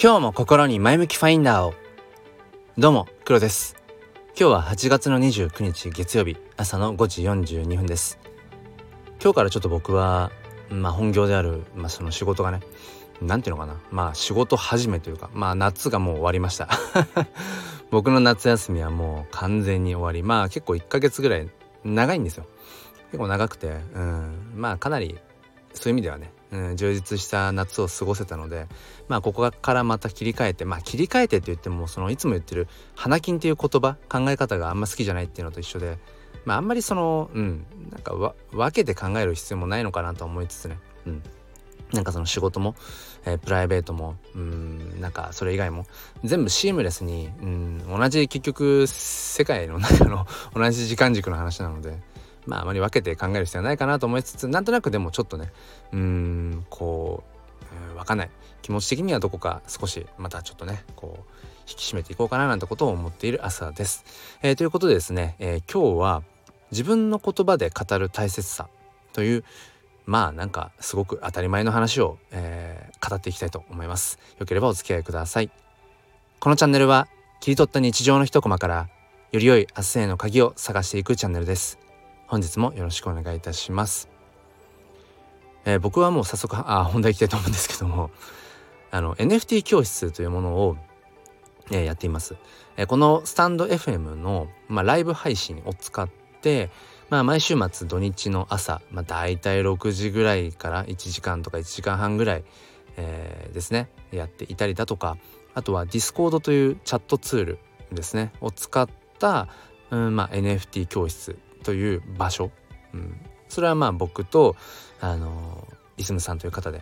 今日も心に前向きファインダーを。どうも黒です。今日は8月の29日月曜日朝の5時42分です。今日からちょっと僕はまあ本業である、まあ、その仕事がね何ていうのかな。まあ仕事始めというかまあ夏がもう終わりました。僕の夏休みはもう完全に終わり。まあ結構1ヶ月ぐらい長いんですよ。結構長くてうん。まあかなりそういう意味ではね、うん、充実した夏を過ごせたのでまあここからまた切り替えてまあ切り替えてって言ってもそのいつも言ってる「花金」っていう言葉考え方があんま好きじゃないっていうのと一緒でまああんまりそのうんなんか分けて考える必要もないのかなと思いつつね。うん。なんかその仕事も、えー、プライベートもうんなんかそれ以外も全部シームレスにうん同じ結局世界の中の同じ時間軸の話なのでまああまり分けて考える必要はないかなと思いつつなんとなくでもちょっとねうーんこう、うん、分かんない気持ち的にはどこか少しまたちょっとねこう引き締めていこうかななんてことを思っている朝です。えー、ということでですね、えー、今日は自分の言葉で語る大切さというまあなんかすごく当たり前の話を、えー、語っていきたいと思います。よければお付き合いください。このチャンネルは切り取った日常の一コマからより良い明日への鍵を探していくチャンネルです。本日もよろしくお願いいたします、えー、僕はもう早速あ本題いきたいと思うんですけども。あの NFT 教室というものを、えー、やっています、えー、このスタンド FM の、まあ、ライブ配信を使ってまあ毎週末土日の朝、まあ、大体6時ぐらいから1時間とか1時間半ぐらい、えー、ですねやっていたりだとかあとは Discord というチャットツールですねを使った、うんまあ、NFT 教室という場所、うん、それはまあ僕とあのイスムさんという方で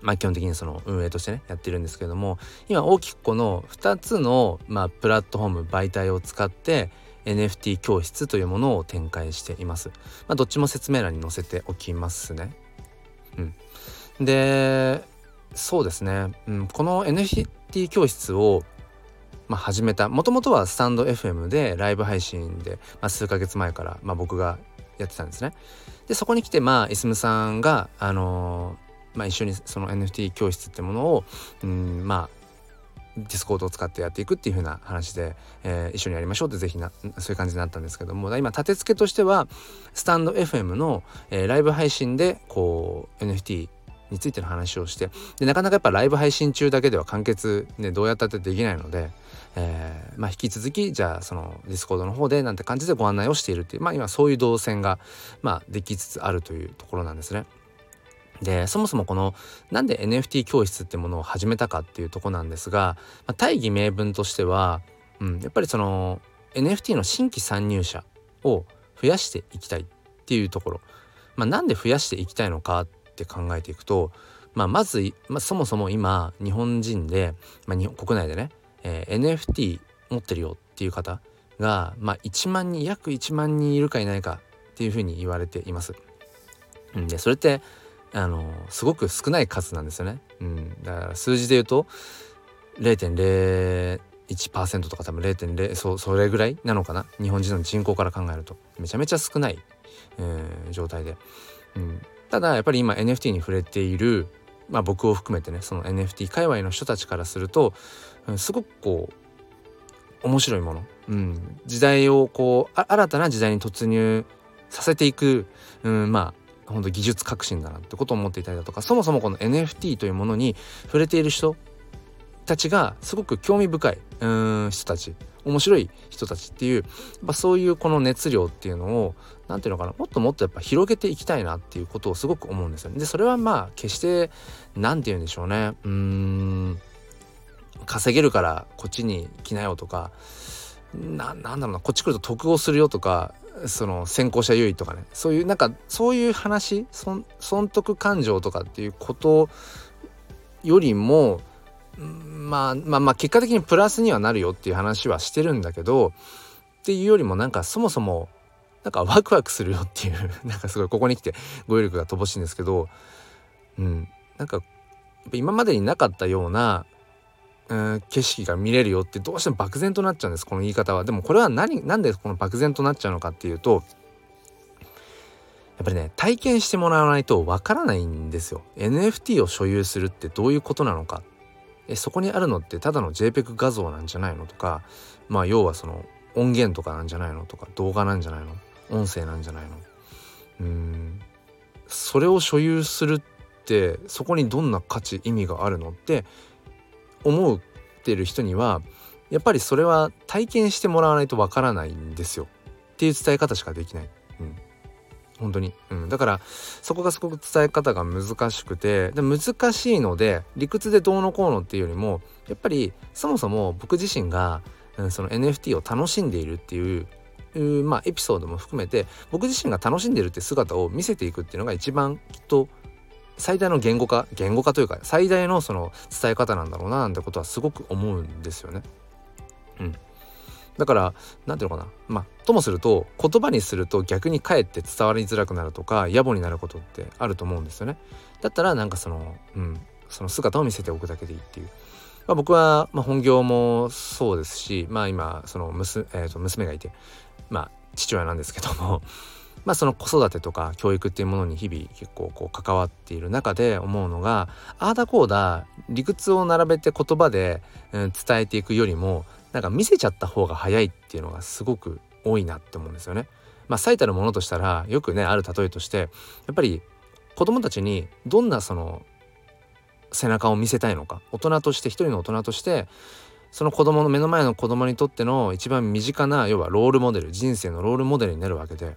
まあ基本的にその運営としてねやってるんですけども今大きくこの2つのまあプラットフォーム媒体を使って NFT 教室というものを展開しています。まあ、どっちも説明欄に載せておきますね。うん、でそうですね、うん、この NFT 教室を、まあ、始めたもともとはスタンド FM でライブ配信で、まあ、数ヶ月前から、まあ、僕がやってたんですね。でそこに来てまあイスムさんが、あのー、まあ、一緒にその NFT 教室ってものを、うん、まあディスコードを使ってやっていくっていう風な話で、えー、一緒にやりましょうって是非なそういう感じになったんですけども今立て付けとしてはスタンド FM の、えー、ライブ配信でこう NFT についての話をしてでなかなかやっぱライブ配信中だけでは完結ねどうやったってできないので、えー、まあ、引き続きじゃあそのディスコードの方でなんて感じでご案内をしているっていうまあ今そういう動線がまあできつつあるというところなんですね。でそもそもこのなんで NFT 教室ってものを始めたかっていうとこなんですが、まあ、大義名分としては、うん、やっぱりその NFT の新規参入者を増やしていきたいっていうところ、まあ、なんで増やしていきたいのかって考えていくと、まあ、まず、まあ、そもそも今日本人で、まあ、日本国内でね、えー、NFT 持ってるよっていう方が、まあ、1万人約1万人いるかいないかっていうふうに言われています。うん、でそれってあのすごく少ない数なんですよね。うん、だから数字で言うと0.01%とか多分0.0そそれぐらいなのかな日本人の人口から考えるとめちゃめちゃ少ない、えー、状態で、うん、ただやっぱり今 NFT に触れている、まあ、僕を含めてねその NFT 界隈の人たちからすると、うん、すごくこう面白いもの、うん、時代をこう新たな時代に突入させていく、うん、まあ本当技術革新だなってことを思っていたりだとかそもそもこの NFT というものに触れている人たちがすごく興味深いうん人たち。面白い人たちっていう、まあ、そういうこの熱量っていうのを何ていうのかなもっともっとやっぱ広げていきたいなっていうことをすごく思うんですよね。でそれはまあ決して何て言うんでしょうねうん稼げるからこっちに来なよとかななんだろうなこっち来ると得をするよとかその先行者優位とかねそういうなんかそういう話損得感情とかっていうことよりもまあまあまあ結果的にプラスにはなるよっていう話はしてるんだけどっていうよりもなんかそもそもなんかワクワクするよっていう なんかすごいここに来て語彙力が乏しいんですけどうんなんか今までになかったようなうん景色が見れるよってどうしても漠然となっちゃうんですこの言い方は。でもこれは何なんでこの漠然となっちゃうのかっていうとやっぱりね体験してもらわないとわからないんですよ。NFT を所有するってどういうことなのかえそこにあるのってただの JPEG 画像なんじゃないの？とかまあ要はその音源とかなんじゃないの？とか動画なんじゃないの？音声なんじゃないの？うん。それを所有するってそこにどんな価値意味があるのって思ってる人にはやっぱりそれは体験してもらわないとわからないんですよ。っていう伝え方しかできない。うん。本当に、うん、だからそこがすごく伝え方が難しくてで難しいので理屈でどうのこうのっていうよりもやっぱりそもそも僕自身が、うん、その NFT を楽しんでいるっていうまあ、エピソードも含めて僕自身が楽しんでるって姿を見せていくっていうのが一番きっと最大の言語化言語化というか最大のその伝え方なんだろうななんてことはすごく思うんですよね。うん、だから何ていうのかなまあともすると言葉にすると逆にかえって伝わりづらくなるとか野暮になることってあると思うんですよね。だったらなんかそのうんその姿を見せておくだけでいいっていう。まあ、僕は、まあ、本業もそうですしまあ今その娘,、えー、と娘がいてまあ父親なんですけども まあその子育てとか教育っていうものに日々結構こう関わっている中で思うのがああだこうだ理屈を並べて言葉で、うん、伝えていくよりもなんか見せちゃった方が早いっていうのがすごく多いなって思うんですよね。まあ最たるものとしたらよくねある例えとしてやっぱり子供たちにどんなその背中を見せたいのか大人として一人の大人としてその子供の目の前の子供にとっての一番身近な要はロールモデル人生のロールモデルになるわけで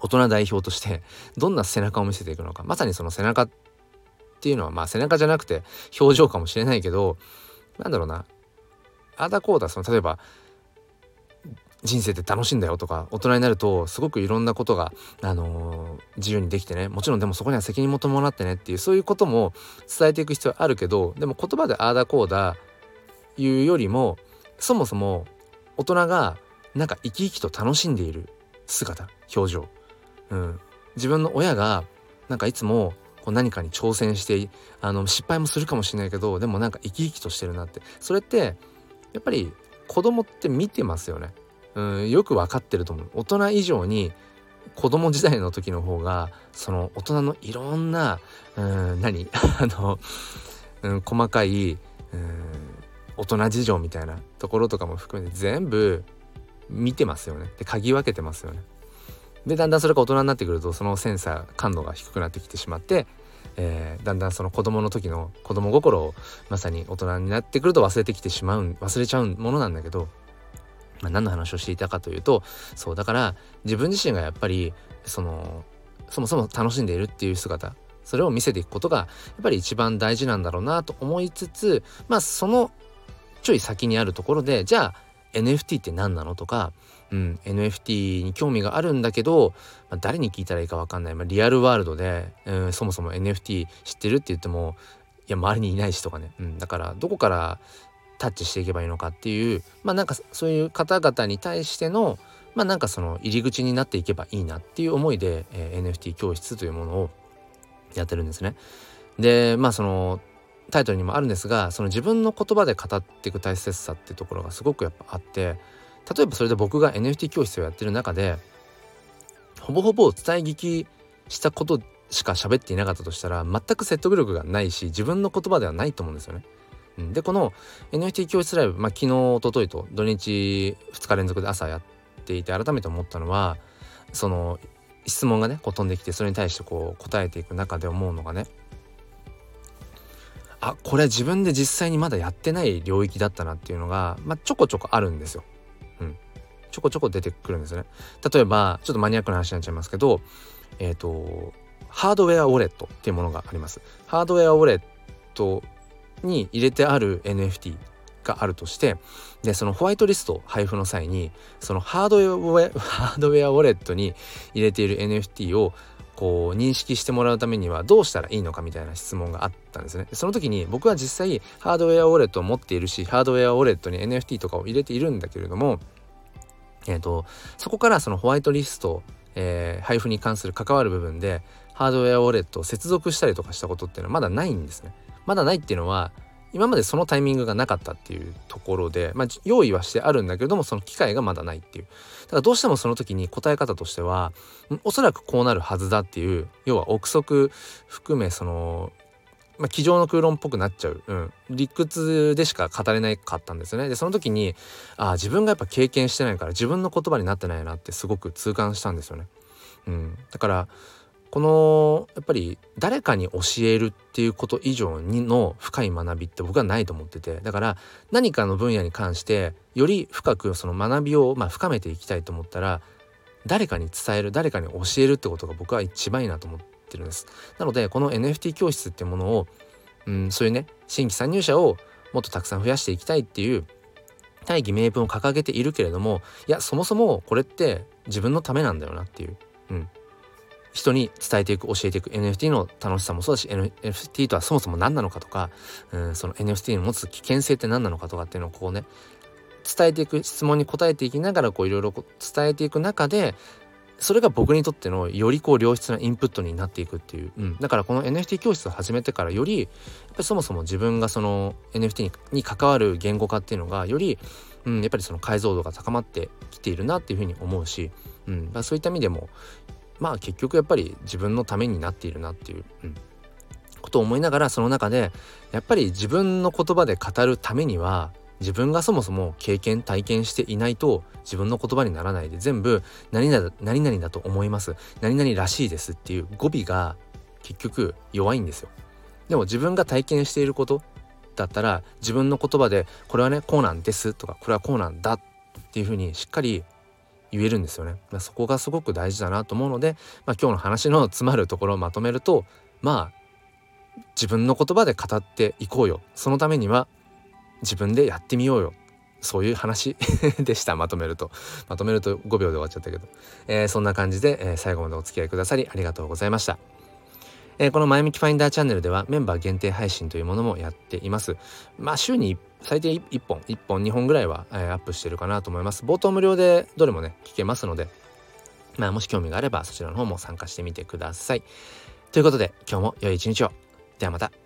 大人代表としてどんな背中を見せていくのかまさにその背中っていうのはまあ背中じゃなくて表情かもしれないけどなんだろうなあだこうだその例えば人生って楽しいんだよとか大人になるとすごくいろんなことが、あのー、自由にできてねもちろんでもそこには責任も伴ってねっていうそういうことも伝えていく必要あるけどでも言葉でああだこうだいうよりもそもそも大人がなんか生き生きと楽しんでいる姿表情。うん、自分の親がなんかいつもこう何かに挑戦してあの失敗もするかもしれないけどでもなんか生き生きとしてるなって。それってやっぱり子供って見てますよね、うん、よく分かってると思う。大人以上に子供時代の時の方がその大人のいろんな、うん、何？あの、うん、細かい、うん、大人事情みたいなところとかも含めて全部見てますよね。で嗅ぎ分けてますよね。でだんだんそれが大人になってくるとそのセンサー感度が低くなってきてしまって、えー、だんだんその子供の時の子供心をまさに大人になってくると忘れてきてしまう忘れちゃうものなんだけど、まあ、何の話をしていたかというとそうだから自分自身がやっぱりそのそもそも楽しんでいるっていう姿それを見せていくことがやっぱり一番大事なんだろうなと思いつつまあそのちょい先にあるところでじゃあ NFT って何なのとかうん、NFT に興味があるんだけど、まあ、誰に聞いたらいいか分かんない、まあ、リアルワールドで、うん、そもそも NFT 知ってるって言ってもいや周りにいないしとかね、うん、だからどこからタッチしていけばいいのかっていうまあなんかそういう方々に対してのまあなんかその入り口になっていけばいいなっていう思いで、えー、NFT 教室というものをやってるんですね。でまあそのタイトルにもあるんですがその自分の言葉で語っていく大切さっていうところがすごくやっぱあって例えばそれで僕が NFT 教室をやってる中でほぼほぼ伝え聞きしたことしか喋っていなかったとしたら全く説得力がないし自分の言葉ではないと思うんですよね。でこの NFT 教室ライブ、まあ、昨日おとといと土日2日連続で朝やっていて改めて思ったのはその質問がねこう飛んできてそれに対してこう答えていく中で思うのがねあこれ自分で実際にまだやってない領域だったなっていうのが、まあ、ちょこちょこあるんですよ。ちょこちょこ出てくるんですね。例えばちょっとマニアックな話になっちゃいますけどえっ、ー、とハードウェアウォレットっていうものがあります。ハードウェアウォレットに入れてある NFT があるとしてでそのホワイトリスト配布の際にそのハードウェアウォレットに入れている NFT をこう認識してもらうためにはどうしたらいいのかみたいな質問があったんですね。その時に僕は実際ハードウェアウォレットを持っているしハードウェアウォレットに NFT とかを入れているんだけれどもえーと、そこからそのホワイトリスト、えー、配布に関する関わる部分でハードウェアウォレットを接続したりとかしたことっていうのはまだないんですね。まだないっていうのは今までそのタイミングがなかったっていうところで、まあ、用意はしてあるんだけどもその機会がまだないっていう。だからどうしてもその時に答え方としてはおそらくこうなるはずだっていう要は憶測含めそのまあ、机上の空論っぽくなっちゃう、うん、理屈でしか語れなかったんですね。でその時にああ自分がやっぱ経験してないから自分の言葉になってないなってすごく痛感したんですよね、うん、だからこのやっぱり誰かに教えるっていうこと以上にの深い学びって僕はないと思っててだから何かの分野に関してより深くその学びをま深めていきたいと思ったら誰かに伝える誰かに教えるってことが僕は一番いいなと思ってるんです。なのでこの NFT 教室っていうものを、うん、そういうね新規参入者をもっとたくさん増やしていきたいっていう大義名分を掲げているけれどもいやそもそもこれって自分のためなんだよなっていう、うん、人に伝えていく教えていく NFT の楽しさもそうだし NFT とはそもそも何なのかとか、うん、その NFT の持つ危険性って何なのかとかっていうのをこうね伝えていく質問に答えていきながらこういろいろ伝えていく中でそれが僕にとってのよりこう良質なインプットになっていくっていう、うん、だからこの NFT 教室を始めてからよりやっぱりそもそも自分がその NFT にに関わる言語化っていうのがより、うん、やっぱりその解像度が高まってきているなっていうふうに思うし、うん、そういった意味でもまあ結局やっぱり自分のためになっているなっていう、うん、ことを思いながらその中でやっぱり自分の言葉で語るためには自分がそもそも経験体験していないと自分の言葉にならないで全部何々何々だと思います何々らしいですっていう語尾が結局弱いんですよ。でも自分が体験していることだったら自分の言葉でこれはねこうなんですとかこれはこうなんだっていうふうにしっかり言えるんですよね。まあ、そこがすごく大事だなと思うので、まあ、今日の話の詰まるところをまとめるとまあ自分の言葉で語っていこうよそのためには自分でやってみようよそういう話 でしたまとめるとまとめると5秒で終わっちゃったけど、えー、そんな感じで、えー、最後までお付き合いくださりありがとうございました。えー、この前向きファインダーチャンネルではメンバー限定配信というものもやっています。まあ週に最低1本、1本2本ぐらいは、えー、アップしてるかなと思います。冒頭無料でどれもね、聞けますので、まあもし興味があればそちらの方も参加してみてください。ということで今日も良い一日を。ではまた。